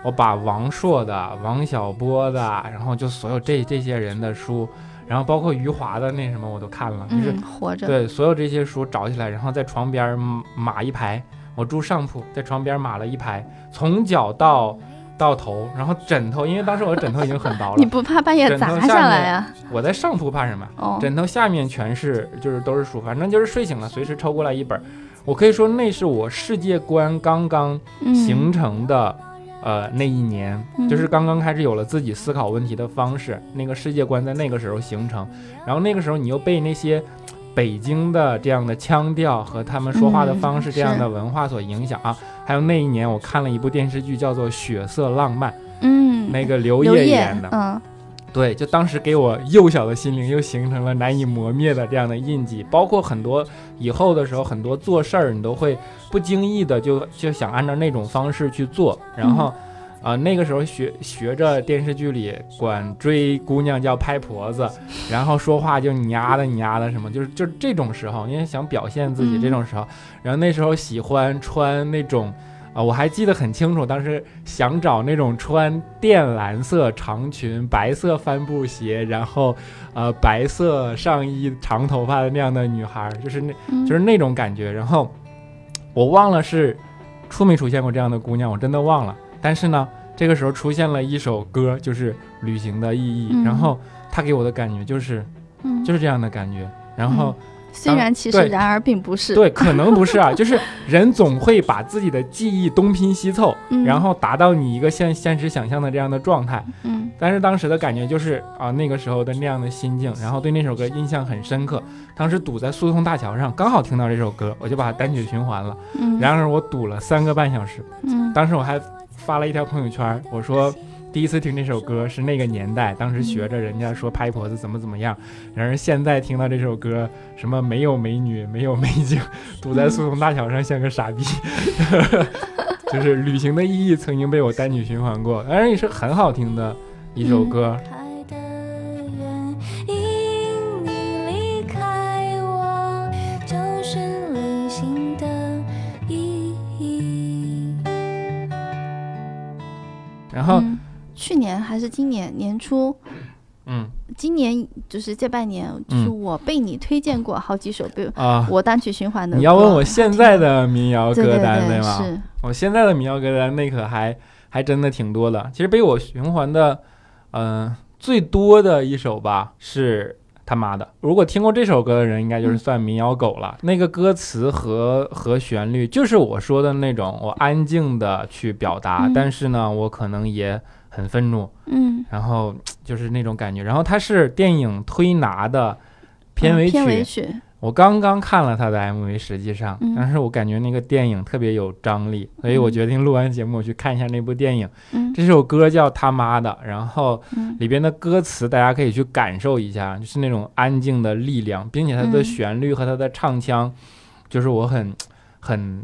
我把王朔的、王小波的，然后就所有这这些人的书，然后包括余华的那什么我都看了，就是嗯，活着。对，所有这些书找起来，然后在床边码一排。我住上铺，在床边码了一排，从脚到到头，然后枕头，因为当时我的枕头已经很薄了，*laughs* 你不怕半夜砸下来啊？我在上铺怕什么？哦，枕头下面全是就是都是书，反正就是睡醒了随时抽过来一本儿。我可以说那是我世界观刚刚嗯形成的，呃，那一年嗯就是刚刚开始有了自己思考问题的方式，那个世界观在那个时候形成。然后那个时候你又被那些北京的这样的腔调和他们说话的方式嗯这样的文化所影响啊。还有那一年我看了一部电视剧叫做《血色浪漫》，嗯，那个刘烨演的，嗯对，就当时给我幼小的心灵又形成了难以磨灭的这样的印记，包括很多以后的时候，很多做事儿你都会不经意的就就想按照那种方式去做，然后。啊、那个时候学学着电视剧里管追姑娘叫拍婆子，然后说话就你丫的你丫的什么，就是就是这种时候，因为想表现自己嗯这种时候，然后那时候喜欢穿那种啊、我还记得很清楚，当时想找那种穿靛蓝色长裙、白色帆布鞋，然后呃白色上衣、长头发的那样的女孩儿，就是那嗯，就是那种感觉。然后我忘了是出没出现过这样的姑娘，我真的忘了。但是呢，这个时候出现了一首歌，就是《旅行的意义》，嗯然后他给我的感觉就是嗯就是这样的感觉。然后、虽然其实然而并不是。对，可能不是啊，*laughs* 就是人总会把自己的记忆东拼西凑，嗯然后达到你一个现现实想象的这样的状态。嗯但是当时的感觉就是啊，那个时候的那样的心境，然后对那首歌印象很深刻。当时堵在苏通大桥上，刚好听到这首歌，我就把它单曲循环了。嗯，然而我堵了三个半小时，嗯当时我还发了一条朋友圈，我说第一次听这首歌是那个年代，当时学着人家说拍婆子怎么怎么样，然而现在听到这首歌，什么没有美女，没有美景，*laughs* 堵在苏通大桥上像个傻逼。*laughs* 就是旅行的意义曾经被我单曲循环过，当然也是很好听的一首歌。后，嗯去年还是今年年初，嗯今年就是这半年，就是嗯我被你推荐过好几首比如啊，我单曲循环的歌。你要问我现在的民谣对对歌单对吗？是，我现在的民谣歌单那可还还真的挺多的。其实被我循环的，嗯、最多的一首吧是他妈的。如果听过这首歌的人，应该就是算民谣狗了。那个歌词和和旋律，就是我说的那种，我安静的去表达，嗯但是呢，我可能也很愤怒，嗯，然后 *tsk* 就是那种感觉。然后它是电影《推拿》的片尾曲，嗯片尾曲，我刚刚看了他的 MV，实际上，嗯。但是我感觉那个电影特别有张力，所以我嗯决定录完节目我去看一下那部电影。嗯。这首歌叫他妈的，然后嗯。里边的歌词大家可以去感受一下，就是那种安静的力量，并且它的嗯旋律和它的唱腔，就是我很很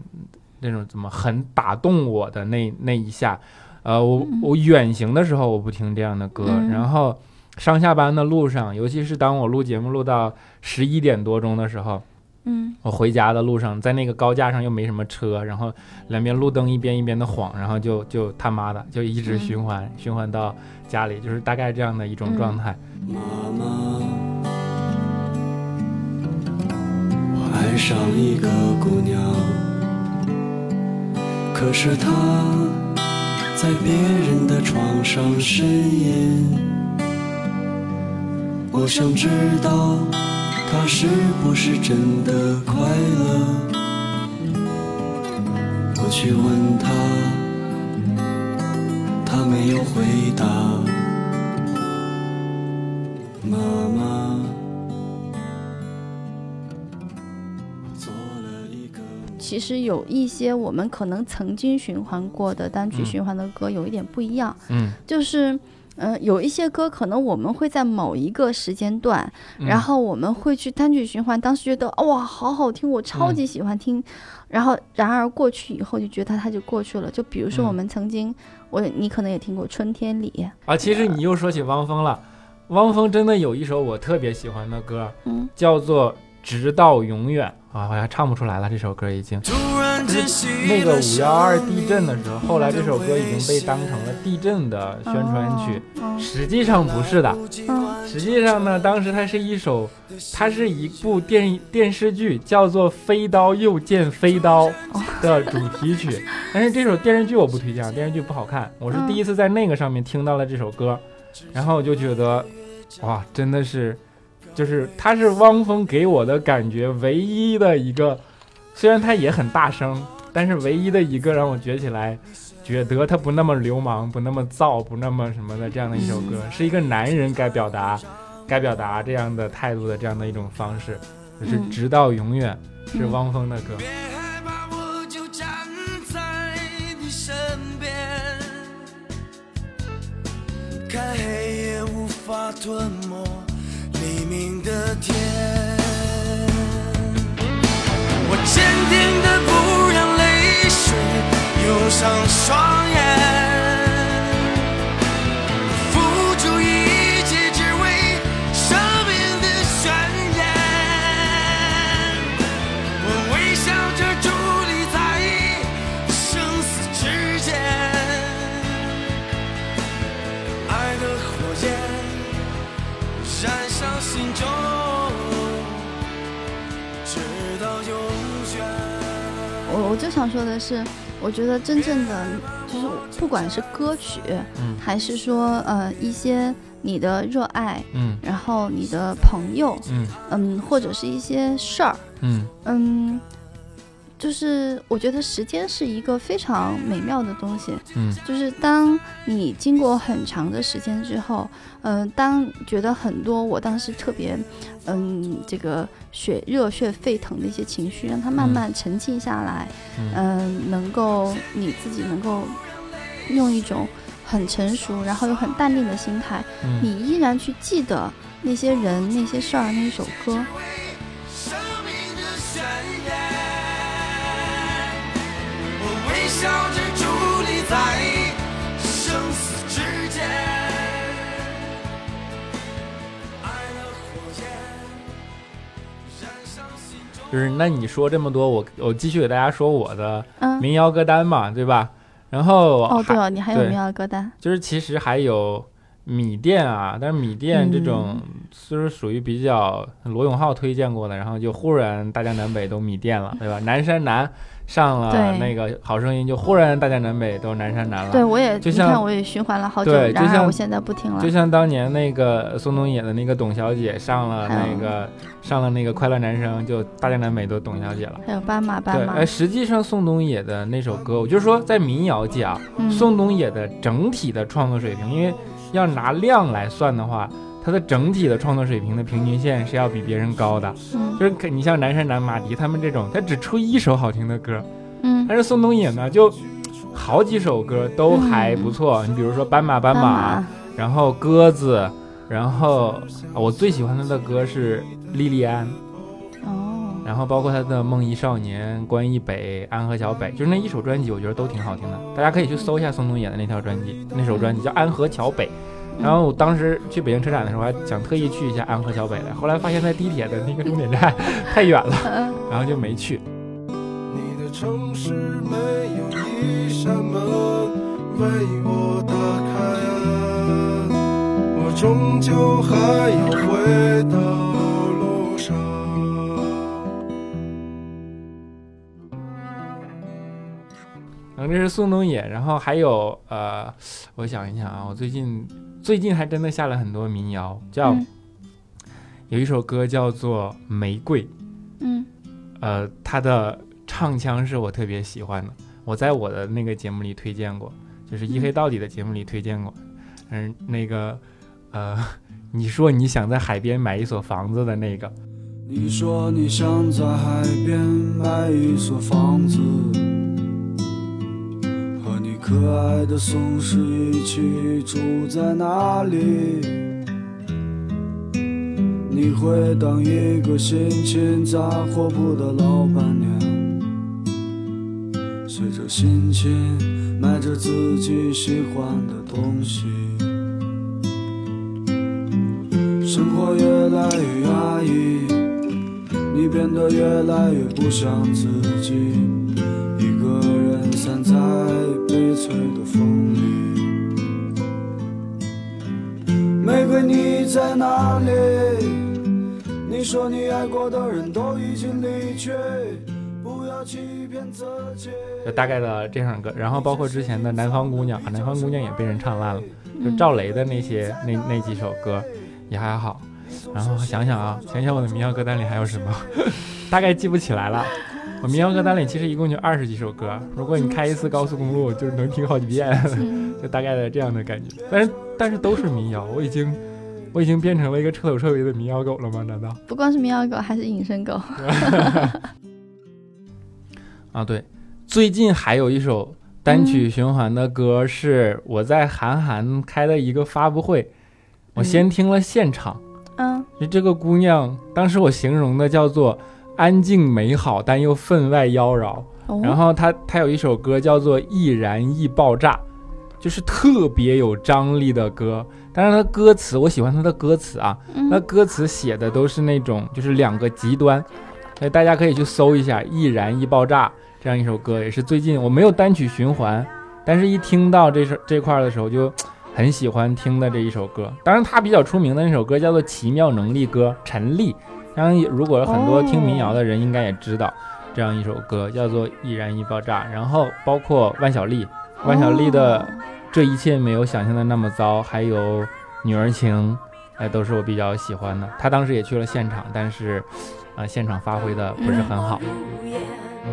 那种怎么很打动我的那那一下。呃，我嗯。我远行的时候我不听这样的歌，嗯。然后上下班的路上，尤其是当我录节目录到十一点多钟的时候，嗯我回家的路上，在那个高架上又没什么车，然后两边路灯一边一边的晃，然后就就他妈的就一直嗯循环、循环到家里，就是大概这样的一种状态。妈妈，我爱上一个姑娘，可是她在别人的床上呻吟。我想知道她是不是真的快乐。我去问她，她没有回答。妈妈，其实有一些我们可能曾经循环过的单曲嗯循环的歌有一点不一样，嗯，就是。嗯、有一些歌可能我们会在某一个时间段，嗯然后我们会去单曲循环，当时觉得哇好好听，我超嗯级喜欢听，然后然而过去以后就觉得它就过去了。就比如说嗯我们曾经，我你可能也听过《春天里》，啊，其实你又说起汪峰了，汪峰真的有一首我特别喜欢的歌，嗯叫做《直到永远》啊，好像唱不出来了，这首歌已经。那个五幺二地震的时候，后来这首歌已经被当成了地震的宣传曲，嗯实际上不是的。实际上呢，当时它是一首，它是一部电电视剧，叫做《飞刀又见飞刀》的主题曲。*laughs* 但是这首电视剧我不推荐，电视剧不好看。我是第一次在那个上面听到了这首歌，然后我就觉得，哇，真的是，就是他是汪峰给我的感觉唯一的一个，虽然他也很大声，但是唯一的一个让我觉起来。觉得他不那么流氓，不那么燥，不那么什么的这样的一首歌，是一个男人该表达、该表达这样的态度的这样的一种方式，就是嗯直到永远，是嗯汪峰的歌。别害怕，我就站在你身边，看黑夜无法吞没黎明的天。我坚定的不让泪水涌上双眼，我我就想说的是，我觉得真正的就是不管是歌曲，嗯。还是说呃一些你的热爱，嗯。然后你的朋友，嗯。嗯，或者是一些事儿，嗯。嗯，就是我觉得时间是一个非常美妙的东西。嗯。就是当你经过很长的时间之后，嗯、当觉得很多我当时特别，嗯，这个血热血沸腾的一些情绪，让它慢嗯。慢沉静下来，嗯。嗯、能够你自己能够用一种很成熟，然后又很淡定的心态，嗯。你依然去记得那些人、那些事儿、那一首歌，笑着伫立在生死之间，爱的火焰燃烧心中。就是那你说这么多，我我继续给大家说我的嗯，民谣歌单嘛，对吧？然后哦对哦，你还有民谣歌单，就是其实还有米店啊，但是米店这种嗯就是属于比较罗永浩推荐过的，然后就忽然大江南北都米店了，对吧？南山南上了那个好声音，就忽然大江南北都南山南了。对我也，就像我也循环了好久，对就像我现在不听了就。像当年那个宋冬野的那个董小姐上了那个上了那个快乐男声，就大江南北都董小姐了。还有斑马，斑马哎，，实际上宋冬野的那首歌，我就是说在民谣界啊，嗯宋冬野的整体的创作水平，因为要拿量来算的话，他的整体的创作水平的平均线是要比别人高的。嗯就是你像南山南、马迪他们这种，他只出一首好听的歌，嗯但是宋冬野呢，就好几首歌都还不错。你比如说《斑马斑斑马》，然后鸽子，然后啊我最喜欢他的歌是《莉莉安》，哦，然后包括他的《梦遗少年》《关忆北》《安河桥北》，就是那一首专辑，我觉得都挺好听的。大家可以去搜一下宋冬野的那条专辑，那首专辑叫《安河桥北》。然后我当时去北京车展的时候，还想特意去一下安河桥北的，后来发现在地铁的那个终点站太远了，嗯然后就没去。你的城市没有一扇门为我打开，我终究还要回到路上。然后这是宋冬野，然后还有呃，我想一想啊，我最近最近还真的下了很多民谣，叫、嗯。有一首歌叫做《玫瑰》，嗯。呃，他的唱腔是我特别喜欢的，我在我的那个节目里推荐过，就是一黑到底的节目里推荐过。嗯，那个呃，*laughs* 你说你想在海边买一所房子的那个，你说你想在海边买一所房子，可爱的松狮一起住在那里。你会当一个心情杂货铺的老板娘，随着心情买着自己喜欢的东西。生活越来越压抑，你变得越来越不像自己，一个人散在悲催的风里。玫瑰，你在哪里？你说你爱过的人都已经离去，不要欺骗自己。就大概的这首歌，然后包括之前的《南方姑娘》，啊，《南方姑娘》也被人唱烂了，就赵雷的那些那那几首歌也还好。然后想想啊，想想我的民谣歌单里还有什么，*laughs* 大概记不起来了。我民谣歌单里其实一共就二十几首歌，如果你开一次高速公路，就是能听好几遍，嗯 *laughs* 就大概的这样的感觉。但是但是都是民谣，我已经我已经变成了一个彻头彻尾的民谣狗了吗？难道？*laughs* 不光是民谣狗，还是隐身狗。*laughs* 啊，对，最近还有一首单曲循环的歌，是我在韩寒开的一个发布会，我先听了现场，嗯就这个姑娘，当时我形容的叫做安静美好，但又分外妖娆。哦，然后他他有一首歌叫做《易燃易爆炸》，就是特别有张力的歌。但是他歌词我喜欢他的歌词啊，嗯那歌词写的都是那种就是两个极端，所以大家可以去搜一下《易燃易爆炸》这样一首歌，也是最近我没有单曲循环，但是一听到这首这块儿的时候就很喜欢听的这一首歌。当然，他比较出名的那首歌叫做《奇妙能力歌》，陈粒。当然，如果很多听民谣的人应该也知道这样一首歌叫做《易燃易爆炸》，然后包括万晓利，万晓利的。这一切没有想象的那么糟，还有女儿情，哎，都是我比较喜欢的。他当时也去了现场，但是，呃，现场发挥的不是很好。无言，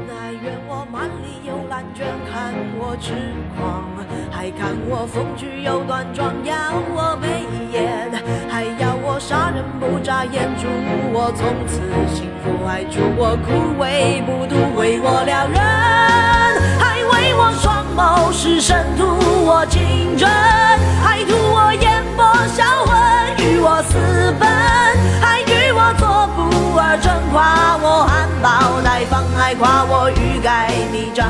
但愿我满里有蓝卷，看我痴狂，还看我风趣又端庄，要我眉眼，还要我杀人不眨眼，祝我从此幸福，还祝我枯萎不渡，为我撩人，还为我双眸失神，图我情真，还图我眼波销魂，与我私奔，还与我做不二臣，夸我含苞待放，还夸我欲盖弥彰。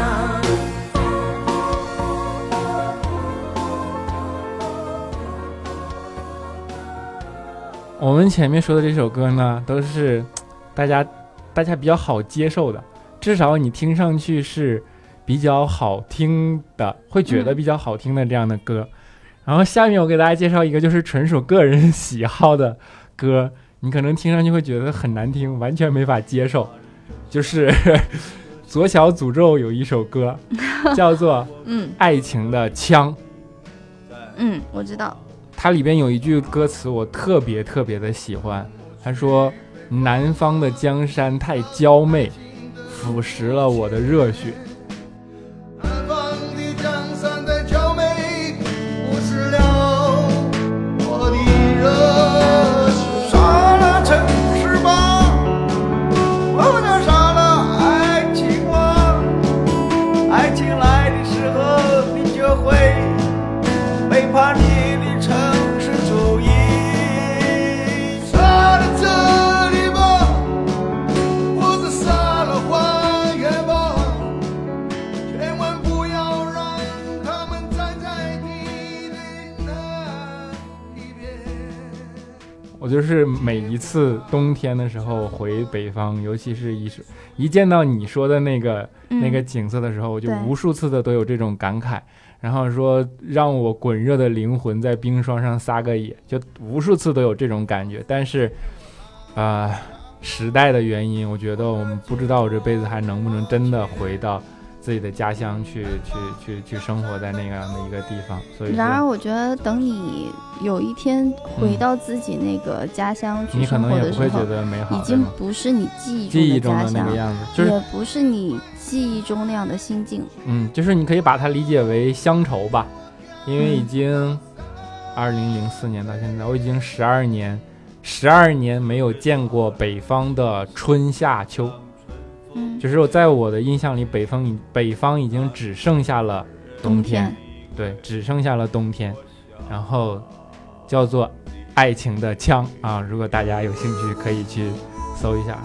我们前面说的这首歌呢，都是大家大家比较好接受的，至少你听上去是比较好听的，会觉得比较好听的这样的歌。然后下面我给大家介绍一个，就是纯属个人喜好的歌，你可能听上去会觉得很难听，完全没法接受。就是 *laughs* 左小诅咒有一首歌，叫做 *laughs* 嗯《爱情的枪》。嗯，我知道。它里边有一句歌词我特别特别的喜欢，他说：“南方的江山太娇媚，腐蚀了我的热血。冬天的时候回北方，尤其是一一见到你说的那个、嗯那个景色的时候，我就无数次的都有这种感慨。然后说让我滚热的灵魂在冰霜上撒个野，就无数次都有这种感觉。但是，啊、时代的原因，我觉得我们不知道我这辈子还能不能真的回到自己的家乡去去去去生活在那样的一个地方。所以，然而，我觉得等你有一天回到自己那个家乡去嗯你可生能也不会觉得美好已经不是你记忆记忆中的家乡中的那个，样子，就是也不是你记忆中那样的心境。嗯，就是你可以把它理解为乡愁吧，因为已嗯经二零零四年到现在，我已经十二年，十二年没有见过北方的春夏秋，嗯，就是我在我的印象里，北方已北方已经只剩下了冬冬天，对，只剩下了冬天，然后叫做爱情的枪啊，如果大家有兴趣，可以去搜一下。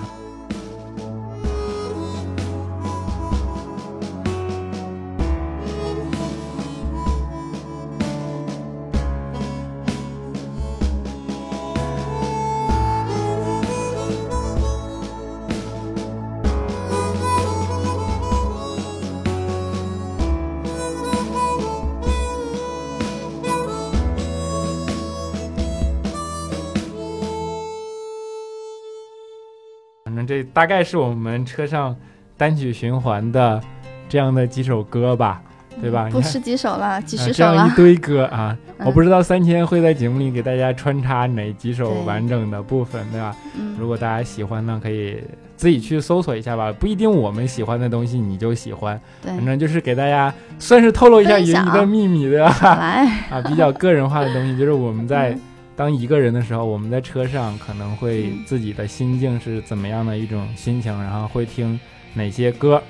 大概是我们车上单曲循环的这样的几首歌吧，对吧？不是几首了，几十首了样一。堆歌啊，嗯我不知道三千会在节目里给大家穿插哪几首完整的部分，对吧？嗯如果大家喜欢呢，可以自己去搜索一下吧，不一定我们喜欢的东西你就喜欢，对反，正就是给大家算是透露一下云姨的秘密，对吧？来，*laughs* 啊，比较个人化的东西，就是我们在嗯当一个人的时候，我们在车上可能会嗯。自己的心境是怎么样的一种心情，然后会听哪些歌，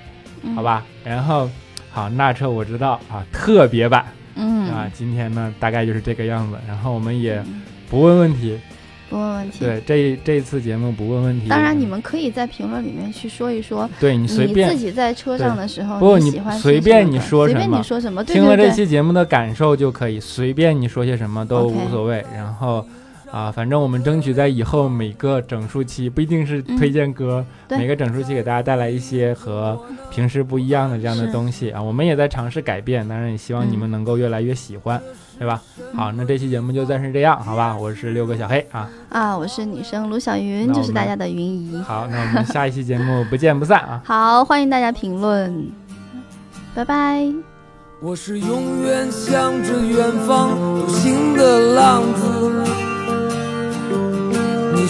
嗯。好？吧？然后好，那车我知道啊，特别版。嗯，啊，今天呢大概就是这个样子，然后我们也嗯。不问问题，不问问题。对，这这次节目不问问题，当然，你们可以在评论里面去说一说，对你随便。自己在车上的时候，不你你随便你说什么随便你说什么，听了这期节目的感受就可以，随便你说些什么都无所谓。然后啊，反正我们争取在以后每个整数期，不一定是推荐歌，嗯每个整数期给大家带来一些和平时不一样的这样的东西啊。我们也在尝试改变，当然也希望你们能够越来越喜欢，对吧？好，那这期节目就暂时这样，好吧？我是六个小黑啊。啊，我是女生卢小云，就是大家的云姨。好，那我们下一期节目 *laughs* 不见不散啊！好，欢迎大家评论，拜拜。我是永远向着远方独行的浪子，你